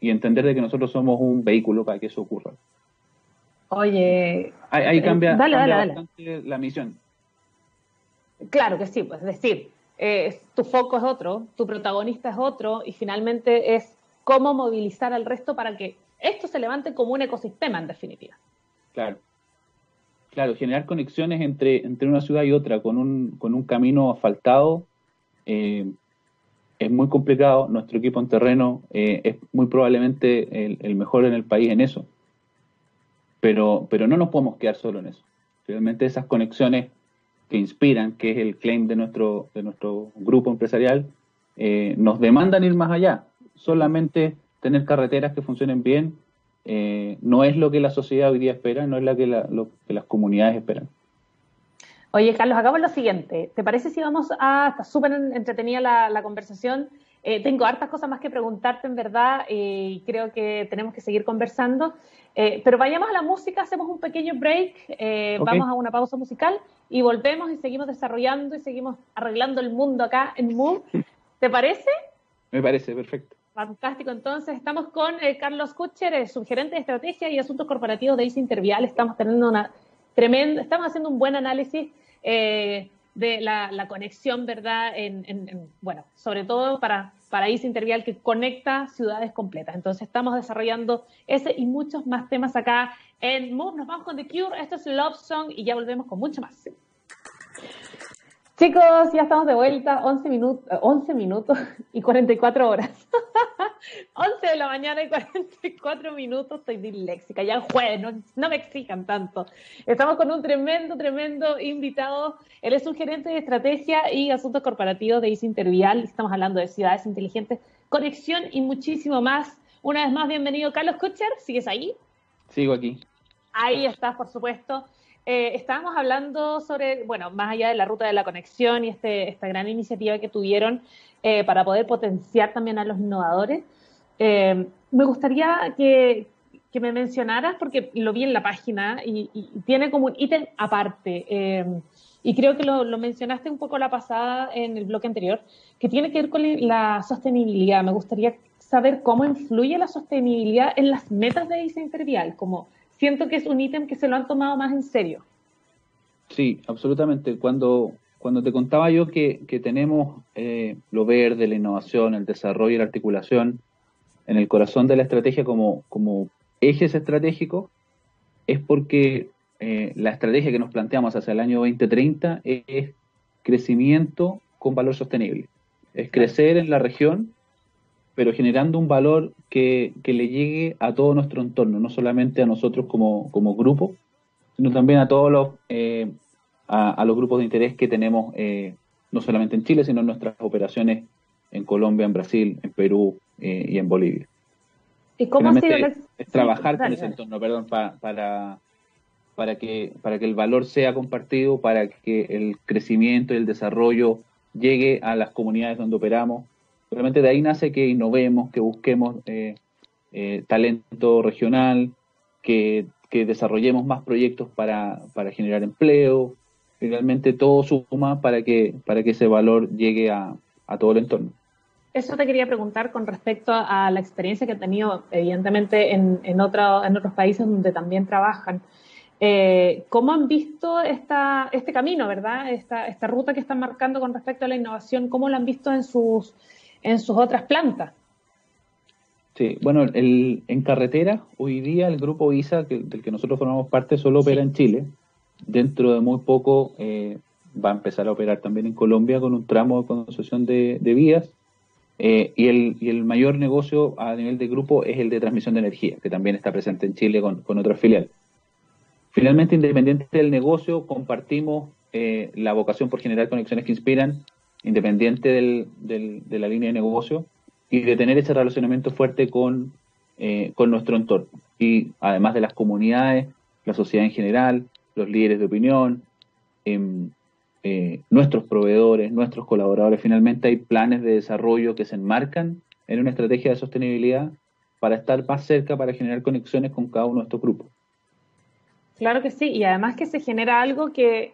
y entender de que nosotros somos un vehículo para que eso ocurra. Oye, ahí, eh, cambia, bastante la misión. Claro que sí, pues es decir, eh, tu foco es otro, tu protagonista es otro y finalmente es cómo movilizar al resto para que esto se levante como un ecosistema en definitiva. Claro. Claro, generar conexiones entre, entre una ciudad y otra con un, con un camino asfaltado eh, es muy complicado. Nuestro equipo en terreno eh, es muy probablemente el, mejor en el país en eso. Pero, pero no nos podemos quedar solo en eso. Realmente esas conexiones que inspiran, que es el claim de nuestro, de nuestro grupo empresarial, eh, nos demandan ir más allá. Solamente tener carreteras que funcionen bien eh, no es lo que la sociedad hoy día espera, no es lo que, lo que las comunidades esperan. Oye, Carlos, hagamos lo siguiente. ¿Te parece si vamos a... Está súper entretenida la, conversación. Eh, tengo hartas cosas más que preguntarte, en verdad, y creo que tenemos que seguir conversando. pero vayamos a la música, hacemos un pequeño break, vamos a una pausa musical y volvemos y seguimos desarrollando y seguimos arreglando el mundo acá en Move. ¿Te parece? *laughs* Me parece, perfecto. Fantástico, entonces estamos con eh, Carlos Kutcher, el subgerente de estrategia y asuntos corporativos de ICE Intervial. Estamos teniendo una tremenda, estamos haciendo un buen análisis eh, de la, conexión, ¿verdad? En, bueno, sobre todo para, para ICE Intervial que conecta ciudades completas. Entonces estamos desarrollando ese y muchos más temas acá en Move. Nos vamos con The Cure, esto es Love Song y ya volvemos con mucho más. Chicos, ya estamos de vuelta, 11 minutos, 11 minutos y 44 horas. *laughs* 11 de la mañana y 44 minutos, estoy disléxica, ya jueves, no, no, me exijan tanto. Estamos con un tremendo, tremendo invitado. Él es un gerente de estrategia y asuntos corporativos de ICE Intervial. Estamos hablando de ciudades inteligentes, conexión y muchísimo más. Una vez más, bienvenido Carlos Kutcher, ¿sigues ahí? Sigo aquí. Ahí estás, por supuesto. Eh, estábamos hablando sobre, bueno, más allá de la ruta de la conexión y este, esta gran iniciativa que tuvieron eh, para poder potenciar también a los innovadores. Eh, me gustaría que, me mencionaras, porque lo vi en la página y, tiene como un ítem aparte, y creo que lo, lo, mencionaste un poco la pasada en el bloque anterior, que tiene que ver con la sostenibilidad. Me gustaría saber cómo influye la sostenibilidad en las metas de ICE Intervial, como siento que es un ítem que se lo han tomado más en serio. Sí, absolutamente. Cuando, cuando te contaba yo que, tenemos eh, lo verde, la innovación, el desarrollo y la articulación en el corazón de la estrategia como, como ejes estratégicos, es porque eh, la estrategia que nos planteamos hacia el año 2030 es crecimiento con valor sostenible. Es crecer en la región pero generando un valor que, le llegue a todo nuestro entorno, no solamente a nosotros como, grupo, sino también a todos los, eh, a, los grupos de interés que tenemos, eh, no solamente en Chile, sino en nuestras operaciones en Colombia, en Brasil, en Perú eh, y en Bolivia. ¿Y cómo ha sido es, trabajar con ese entorno, perdón, para, para, que, para que el valor sea compartido, para que el crecimiento y el desarrollo llegue a las comunidades donde operamos Realmente de ahí nace que innovemos, que busquemos eh, eh, talento regional, que, desarrollemos más proyectos para, generar empleo. Finalmente todo suma para que, para que ese valor llegue a, todo el entorno. Eso te quería preguntar con respecto a la experiencia que he tenido, evidentemente, en, en, en otros países donde también trabajan. Eh, ¿Cómo han visto esta, este camino, verdad? Esta, esta ruta que están marcando con respecto a la innovación, ¿cómo lo han visto en sus, en sus otras plantas? Sí, bueno, el, en carretera, hoy día el grupo ISA, del que nosotros formamos parte, solo opera en Chile. Dentro de muy poco eh, va a empezar a operar también en Colombia con un tramo de concesión de, vías. Eh, y, el, y el mayor negocio a nivel de grupo es el de transmisión de energía, que también está presente en Chile con, con otra filial. Finalmente, independiente del negocio, compartimos eh, la vocación por generar conexiones que inspiran, independiente de la línea de negocio, y de tener ese relacionamiento fuerte con, eh, con nuestro entorno. Y además de las comunidades, la sociedad en general, los líderes de opinión, em, eh, nuestros proveedores, nuestros colaboradores, finalmente hay planes de desarrollo que se enmarcan en una estrategia de sostenibilidad para estar más cerca, para generar conexiones con cada uno de estos grupos. Claro que sí, y además que se genera algo que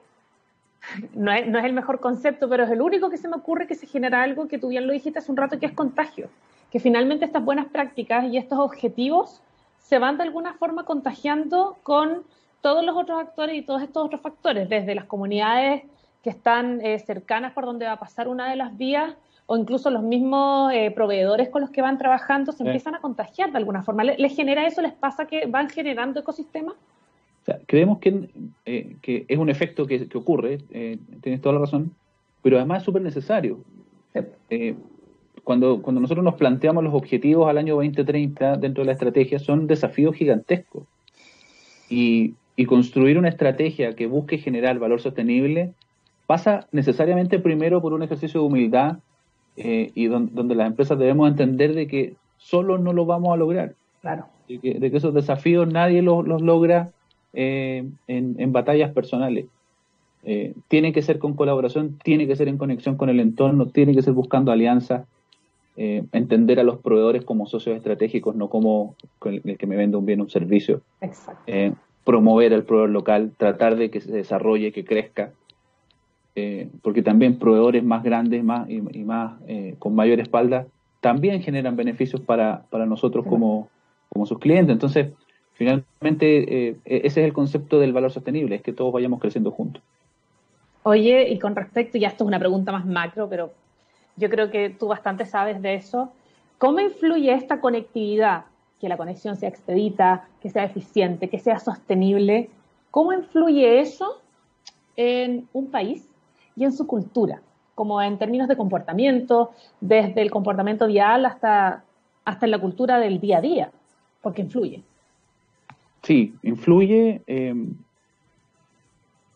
no es, el mejor concepto, pero es el único que se me ocurre que se genera algo que tú bien lo dijiste hace un rato, que es contagio. Que finalmente estas buenas prácticas y estos objetivos se van de alguna forma contagiando con todos los otros actores y todos estos otros factores, desde las comunidades que están eh, cercanas por donde va a pasar una de las vías o incluso los mismos eh, proveedores con los que van trabajando se empiezan a contagiar de alguna forma. ¿Les genera eso? ¿Les pasa que van generando ecosistemas? Creemos eh, que, es un efecto que, ocurre, eh, tienes toda la razón, pero además es súper necesario. Eh, cuando, cuando nosotros nos planteamos los objetivos al año 2030 dentro de la estrategia, son desafíos gigantescos. Y, construir una estrategia que busque generar valor sostenible pasa necesariamente primero por un ejercicio de humildad y donde las empresas debemos entender de que solo no lo vamos a lograr. Claro. De que, esos desafíos nadie los, los logra eh, en, batallas personales. Eh, tiene que ser con colaboración, tiene que ser en conexión con el entorno, tiene que ser buscando alianzas, eh, entender a los proveedores como socios estratégicos, no como el, que me vende un bien o un servicio. promover al proveedor local, tratar de que se desarrolle, que crezca, porque también proveedores más grandes más y, más con mayor espalda también generan beneficios para, para nosotros como, como sus clientes. Entonces, Finalmente, eh, e-, ese es el concepto del valor sostenible, es que todos vayamos creciendo juntos. Oye, y con respecto, ya esto es una pregunta más macro, pero yo creo que tú bastante sabes de eso. ¿Cómo influye esta conectividad, que la conexión sea expedita, que sea eficiente, que sea sostenible? ¿Cómo influye eso en un país y en su cultura? Como en términos de comportamiento, desde el comportamiento vial hasta, hasta en la cultura del día a día, porque influye. Sí, influye em,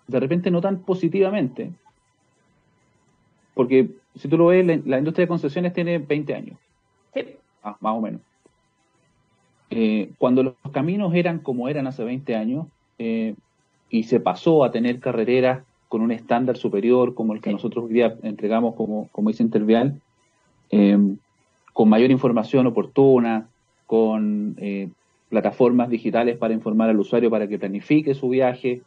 de repente no tan positivamente, porque si tú lo ves, la, industria de concesiones tiene 20 años. Sí. Ah, más o menos. Eh, cuando los caminos eran como eran hace 20 años eh, y se pasó a tener carreteras con un estándar superior como el que nosotros hoy día entregamos como, como dice Intervial, em, con mayor información oportuna, con eh, plataformas digitales para informar al usuario para que planifique su viaje,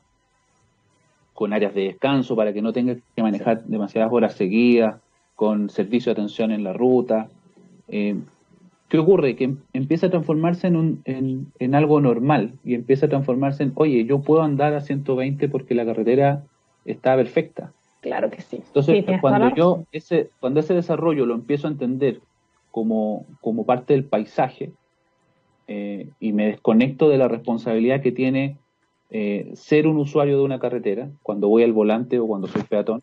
con áreas de descanso para que no tenga que manejar demasiadas horas seguidas, con servicio de atención en la ruta. Eh, ¿Qué ocurre? Que em, empieza a transformarse en, un, en, algo normal y empieza a transformarse en, oye, yo puedo andar a 120 porque la carretera está perfecta. Claro que sí. Entonces, cuando yo ese, cuando ese desarrollo lo empiezo a entender como, como parte del paisaje, eh, y me desconecto de la responsabilidad que tiene eh, ser un usuario de una carretera cuando voy al volante o cuando soy peatón,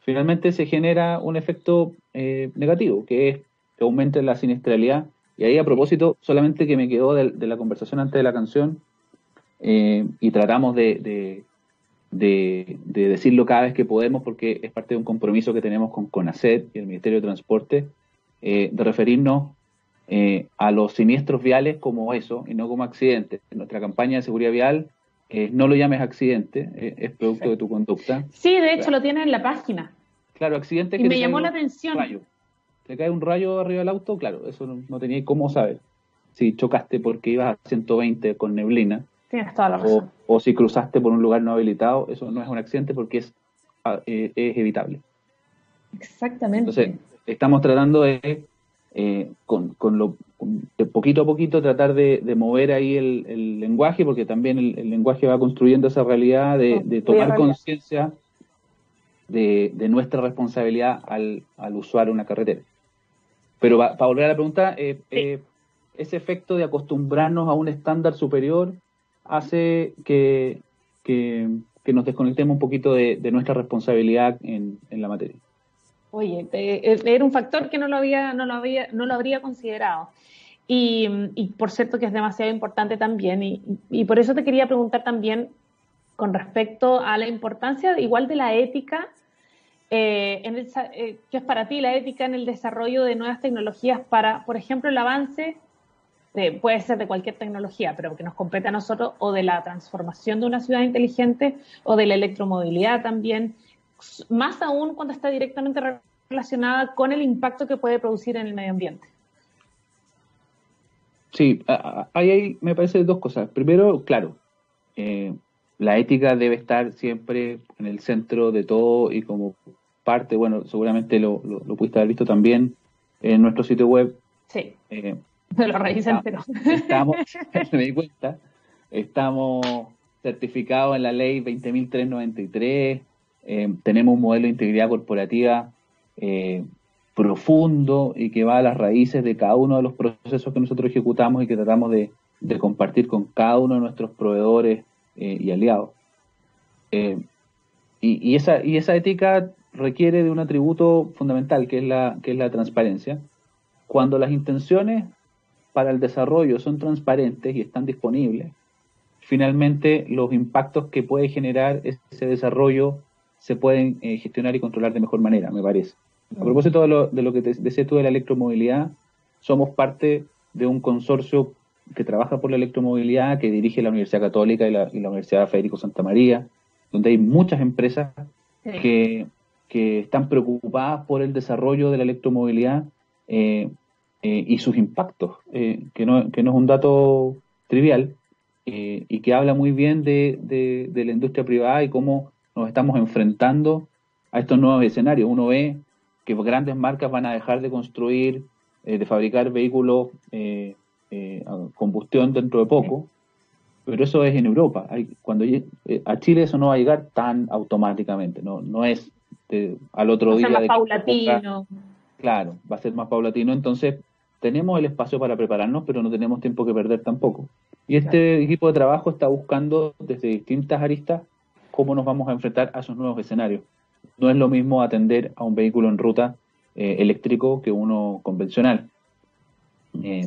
finalmente se genera un efecto eh, negativo, que es que aumente la siniestralidad. Y ahí a propósito, solamente que me quedó de, la conversación antes de la canción, y tratamos de, de, decirlo cada vez que podemos, porque es parte de un compromiso que tenemos con CONACET y el Ministerio de Transporte, de referirnos eh, a los siniestros viales como eso y no como accidentes. En nuestra campaña de seguridad vial, eh, no lo llames accidente, eh, es producto de tu conducta. Sí, de hecho lo tiene en la página. Claro, accidente y me llamó la atención. Rayo. Te cae un rayo arriba del auto, claro, eso no, tenía cómo saber. si chocaste porque ibas a 120 con neblina. Tienes toda la razón. O, si cruzaste por un lugar no habilitado, eso no es un accidente porque es, ah, es evitable. Exactamente. Entonces, estamos tratando de, eh, con, con, lo, de poquito a poquito, tratar de, mover ahí el, lenguaje, porque también el, lenguaje va construyendo esa realidad de, de tomar conciencia de, nuestra responsabilidad al, al usar una carretera. Pero para volver a la pregunta, eh, eh, ese efecto de acostumbrarnos a un estándar superior hace que, que, nos desconectemos un poquito de, nuestra responsabilidad en, la materia. Oye, eh, era un factor que no lo había, no lo había, no lo habría considerado. Y, por cierto que es demasiado importante también. Y, y, por eso te quería preguntar también con respecto a la importancia igual de la ética eh, en eh, ¿qué es para ti la ética en el desarrollo de nuevas tecnologías para, por ejemplo, el avance, puede ser de cualquier tecnología, pero que nos compete a nosotros, o de la transformación de una ciudad inteligente, o de la electromovilidad también, más aún cuando está directamente relacionada con el impacto que puede producir en el medio ambiente? Sí, ahí me parece dos cosas. Primero, claro, eh, la ética debe estar siempre en el centro de todo y como parte, bueno, seguramente lo, lo, pudiste haber visto también en nuestro sitio web. Sí. Eh, me *laughs* lo revisé entero. Estamos, *laughs* *laughs* me di cuenta, estamos certificados en la ley 20.393, eh, tenemos un modelo de integridad corporativa eh, profundo y que va a las raíces de cada uno de los procesos que nosotros ejecutamos y que tratamos de, compartir con cada uno de nuestros proveedores eh, y aliados. Y, esa, y esa ética requiere de un atributo fundamental, que es, la, que es la transparencia. Cuando las intenciones para el desarrollo son transparentes y están disponibles, finalmente los impactos que puede generar ese desarrollo se pueden eh, gestionar y controlar de mejor manera, me parece. A propósito de lo, de lo que te decía tú de la electromovilidad, somos parte de un consorcio que trabaja por la electromovilidad, que dirige la Universidad Católica y la, Universidad Federico Santa María, donde hay muchas empresas que, están preocupadas por el desarrollo de la electromovilidad eh, eh, y sus impactos, eh, que, no, que no es un dato trivial y que habla muy bien de, de, la industria privada y cómo nos estamos enfrentando a estos nuevos escenarios. Uno ve que grandes marcas van a dejar de construir, de fabricar vehículos eh, combustión dentro de poco, pero eso es en Europa. Hay, cuando eh, a Chile eso no va a llegar tan automáticamente, no, no es al otro va día. A ser más paulatino. claro, va a ser más paulatino. Entonces, tenemos el espacio para prepararnos, pero no tenemos tiempo que perder tampoco. Y este equipo de trabajo está buscando desde distintas aristas cómo nos vamos a enfrentar a esos nuevos escenarios. No es lo mismo atender a un vehículo en ruta eh, eléctrico que uno convencional.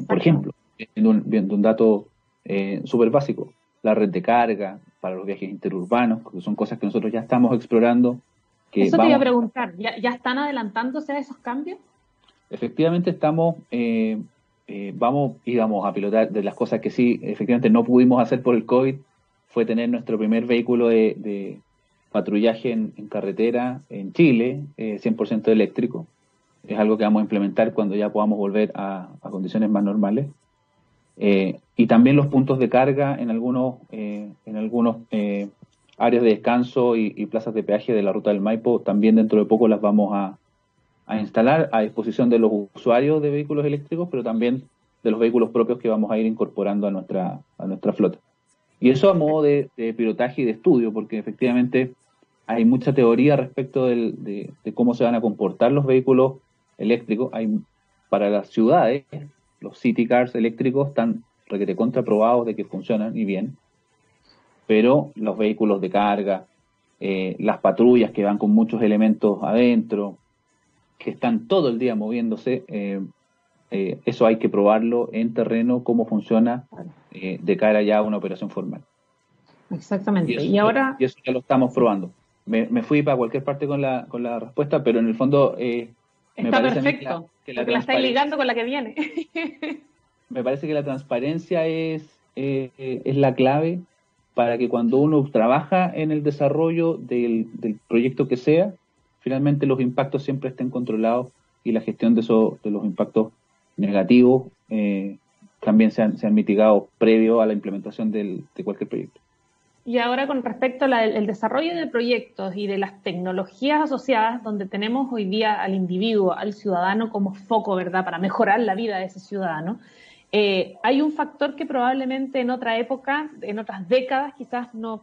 por ejemplo, viendo un, dato eh, súper básico, la red de carga para los viajes interurbanos, que son cosas que nosotros ya estamos explorando. Que Eso te iba a preguntar, ¿Ya, están adelantándose a esos cambios? Efectivamente estamos, eh, eh, vamos y vamos a pilotar de las cosas que sí, efectivamente no pudimos hacer por el COVID, fue tener nuestro primer vehículo de, patrullaje en, carretera en Chile, 100% eléctrico. Es algo que vamos a implementar cuando ya podamos volver a condiciones más normales. Eh, y también los puntos de carga en algunos, eh, en algunos eh, áreas de descanso y, plazas de peaje de la ruta del Maipo, también dentro de poco las vamos a, instalar a disposición de los usuarios de vehículos eléctricos, pero también de los vehículos propios que vamos a ir incorporando a nuestra, a nuestra flota. Y eso a modo de, pilotaje y de estudio, porque efectivamente hay mucha teoría respecto de, cómo se van a comportar los vehículos eléctricos. Hay para las ciudades los city cars eléctricos están requete contraprobados de que funcionan y bien, pero los vehículos de carga, eh, las patrullas que van con muchos elementos adentro, que están todo el día moviéndose, eh, eh, eso hay que probarlo en terreno, cómo funciona de cara ya a una operación formal. Exactamente. Y, ahora... Y eso ya lo estamos probando. Me, fui para cualquier parte con la, con la respuesta, pero en el fondo Está perfecto, que la, la estáis ligando con la que viene. *laughs* me parece que la transparencia es, eh, es la clave para que cuando uno trabaja en el desarrollo del, proyecto que sea, finalmente los impactos siempre estén controlados y la gestión de, eso, de los impactos negativos eh, también sean, sean mitigados previo a la implementación del, de cualquier proyecto. Y ahora con respecto al desarrollo de proyectos y de las tecnologías asociadas, donde tenemos hoy día al individuo, al ciudadano como foco, ¿verdad?, para mejorar la vida de ese ciudadano, eh, hay un factor que probablemente en otra época, en otras décadas, quizás no,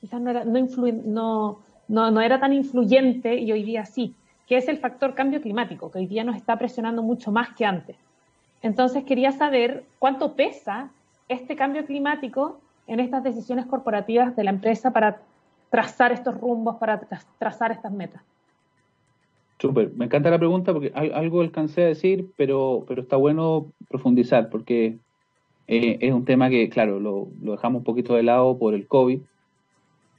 quizás no era, no, no, no era tan influyente y hoy día sí, que es el factor cambio climático, que hoy día nos está presionando mucho más que antes. Entonces quería saber cuánto pesa este cambio climático en estas decisiones corporativas de la empresa para trazar estos rumbos, para trazar estas metas. Súper, me encanta la pregunta porque algo alcancé a decir, pero, pero está bueno profundizar porque eh, es un tema que, claro, lo, dejamos un poquito de lado por el COVID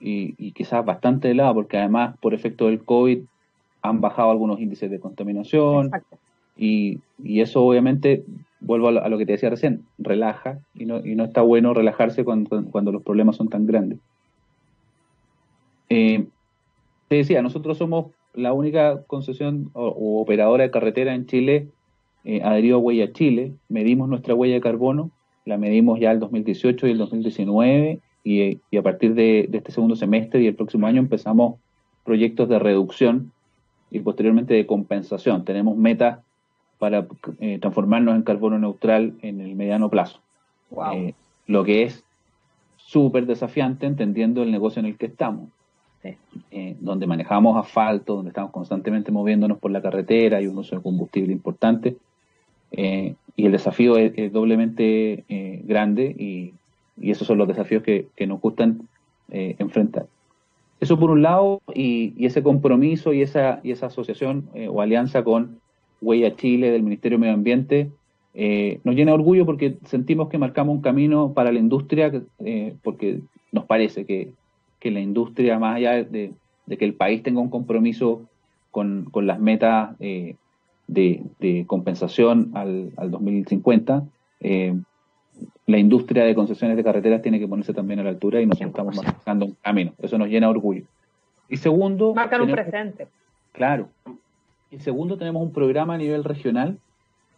y, quizás bastante de lado porque además por efecto del COVID han bajado algunos índices de contaminación y, y, eso obviamente vuelvo a lo, que te decía recién, relaja y no, y no está bueno relajarse cuando, cuando los problemas son tan grandes. Eh, te decía, nosotros somos la única concesión o, operadora de carretera en Chile eh, adherido a Huella Chile. Medimos nuestra huella de carbono, la medimos ya el 2018 y el 2019 y, y a partir de, de, este segundo semestre y el próximo año empezamos proyectos de reducción y posteriormente de compensación. Tenemos metas para eh, transformarnos en carbono neutral en el mediano plazo. Eh, lo que es súper desafiante entendiendo el negocio en el que estamos. Eh, donde manejamos asfalto, donde estamos constantemente moviéndonos por la carretera, y un uso de combustible importante, y el desafío es, doblemente grande y, esos son los desafíos que, nos gustan enfrentar. Eso por un lado, y, y, ese compromiso y esa, y esa asociación o alianza con Huella Chile, del Ministerio de Medio Ambiente, eh, nos llena de orgullo porque sentimos que marcamos un camino para la industria, eh, porque nos parece que, la industria, más allá de, que el país tenga un compromiso con, las metas eh, de, compensación al, 2050, la industria de concesiones de carreteras tiene que ponerse también a la altura y nosotros estamos marcando un camino. Eso nos llena de orgullo. Y segundo... Marcar un presente. Claro. Y segundo, tenemos un programa a nivel regional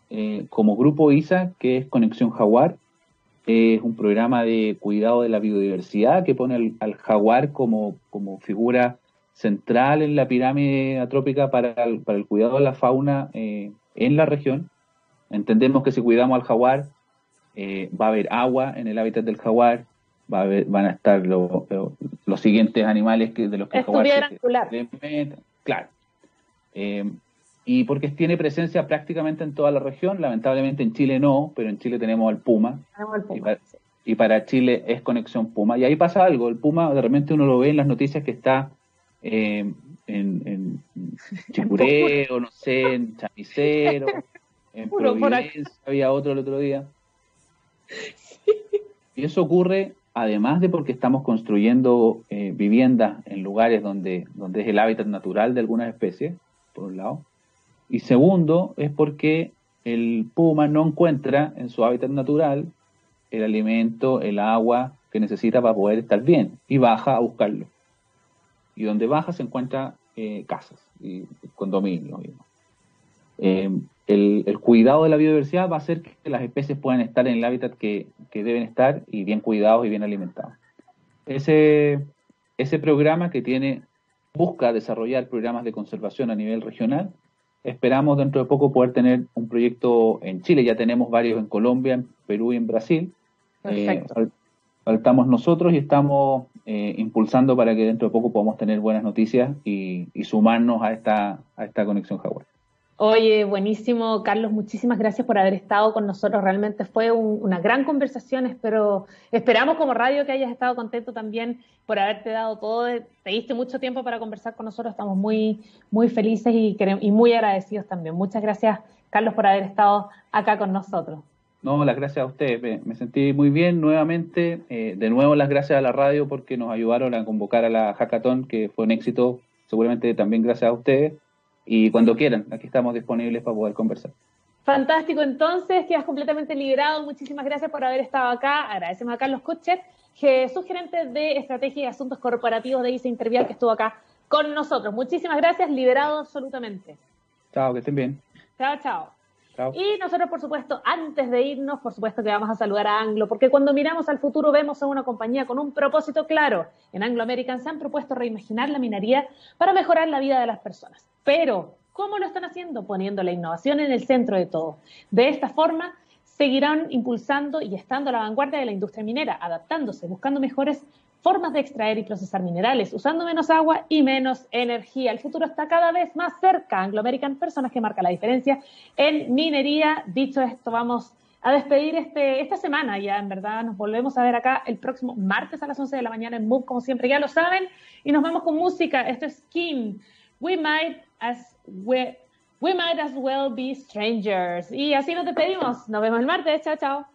eh, como Grupo ISA, que es Conexión Jaguar. es un programa de cuidado de la biodiversidad que pone al, jaguar como, como, figura central en la pirámide atrópica para el, para el cuidado de la fauna eh, en la región. Entendemos que si cuidamos al jaguar, eh, va a haber agua en el hábitat del jaguar, va a van a estar los siguientes animales que, de los que el jaguar se, Claro, eh, y porque tiene presencia prácticamente en toda la región, lamentablemente en Chile no, pero en Chile tenemos al Puma. Y, para, Chile es conexión Puma. Y ahí pasa algo, el Puma de repente uno lo ve en las noticias que está eh, en, en *laughs* Chipureo, no sé, en Chapicero, *laughs* en Providencia, había otro el otro día. Y eso ocurre además de porque estamos construyendo eh, viviendas en lugares donde, donde es el hábitat natural de algunas especies, por un lado. Y segundo, es porque el puma no encuentra en su hábitat natural el alimento, el agua que necesita para poder estar bien y baja a buscarlo. Y donde baja se encuentra eh, casas y condominios. Eh, el, cuidado de la biodiversidad va a hacer que las especies puedan estar en el hábitat que, que deben estar y bien cuidados y bien alimentados. Ese, ese programa que tiene busca desarrollar programas de conservación a nivel regional. Esperamos dentro de poco poder tener un proyecto en Chile, ya tenemos varios en Colombia, en Perú y en Brasil. Eh, faltamos nosotros y estamos eh, impulsando para que dentro de poco podamos tener buenas noticias y, sumarnos a esta, a esta conexión Jaguar. Oye, buenísimo, Carlos, muchísimas gracias por haber estado con nosotros. Realmente fue una gran conversación. Espero, esperamos como radio que hayas estado contento también por haberte dado todo. Te diste mucho tiempo para conversar con nosotros. Estamos muy, muy felices y, y muy agradecidos también. Muchas gracias, Carlos, por haber estado acá con nosotros. No, las gracias a ustedes. Me, sentí muy bien nuevamente. Eh, de nuevo, las gracias a la radio porque nos ayudaron a convocar a la hackathon, que fue un éxito, seguramente también gracias a ustedes y cuando quieran, aquí estamos disponibles para poder conversar. Fantástico, entonces quedas completamente liberado. Muchísimas gracias por haber estado acá. Agradecemos a Carlos Kutcher, su gerente de Estrategia y Asuntos Corporativos de ICE Intervial, que estuvo acá con nosotros. Muchísimas gracias, liberado absolutamente. Chao, que estén bien. Chao, chao. Y nosotros, por supuesto, antes de irnos, por supuesto que vamos a saludar a Anglo, porque cuando miramos al futuro vemos a una compañía con un propósito claro. En Anglo American se han propuesto reimaginar la minería para mejorar la vida de las personas. Pero, ¿cómo lo están haciendo? Poniendo la innovación en el centro de todo. De esta forma, seguirán impulsando y estando a la vanguardia de la industria minera, adaptándose, buscando mejores formas de extraer y procesar minerales, usando menos agua y menos energía. El futuro está cada vez más cerca. Anglo American, personas que marcan la diferencia en minería. Dicho esto, vamos a despedir este, esta semana ya, en verdad. Nos volvemos a ver acá el próximo martes a las 11 de la mañana en Move, como siempre, ya lo saben. Y nos vamos con música. Esto es Kim. We might as we, we might as well be strangers. Y así nos despedimos. Nos vemos el martes. Chao, chao.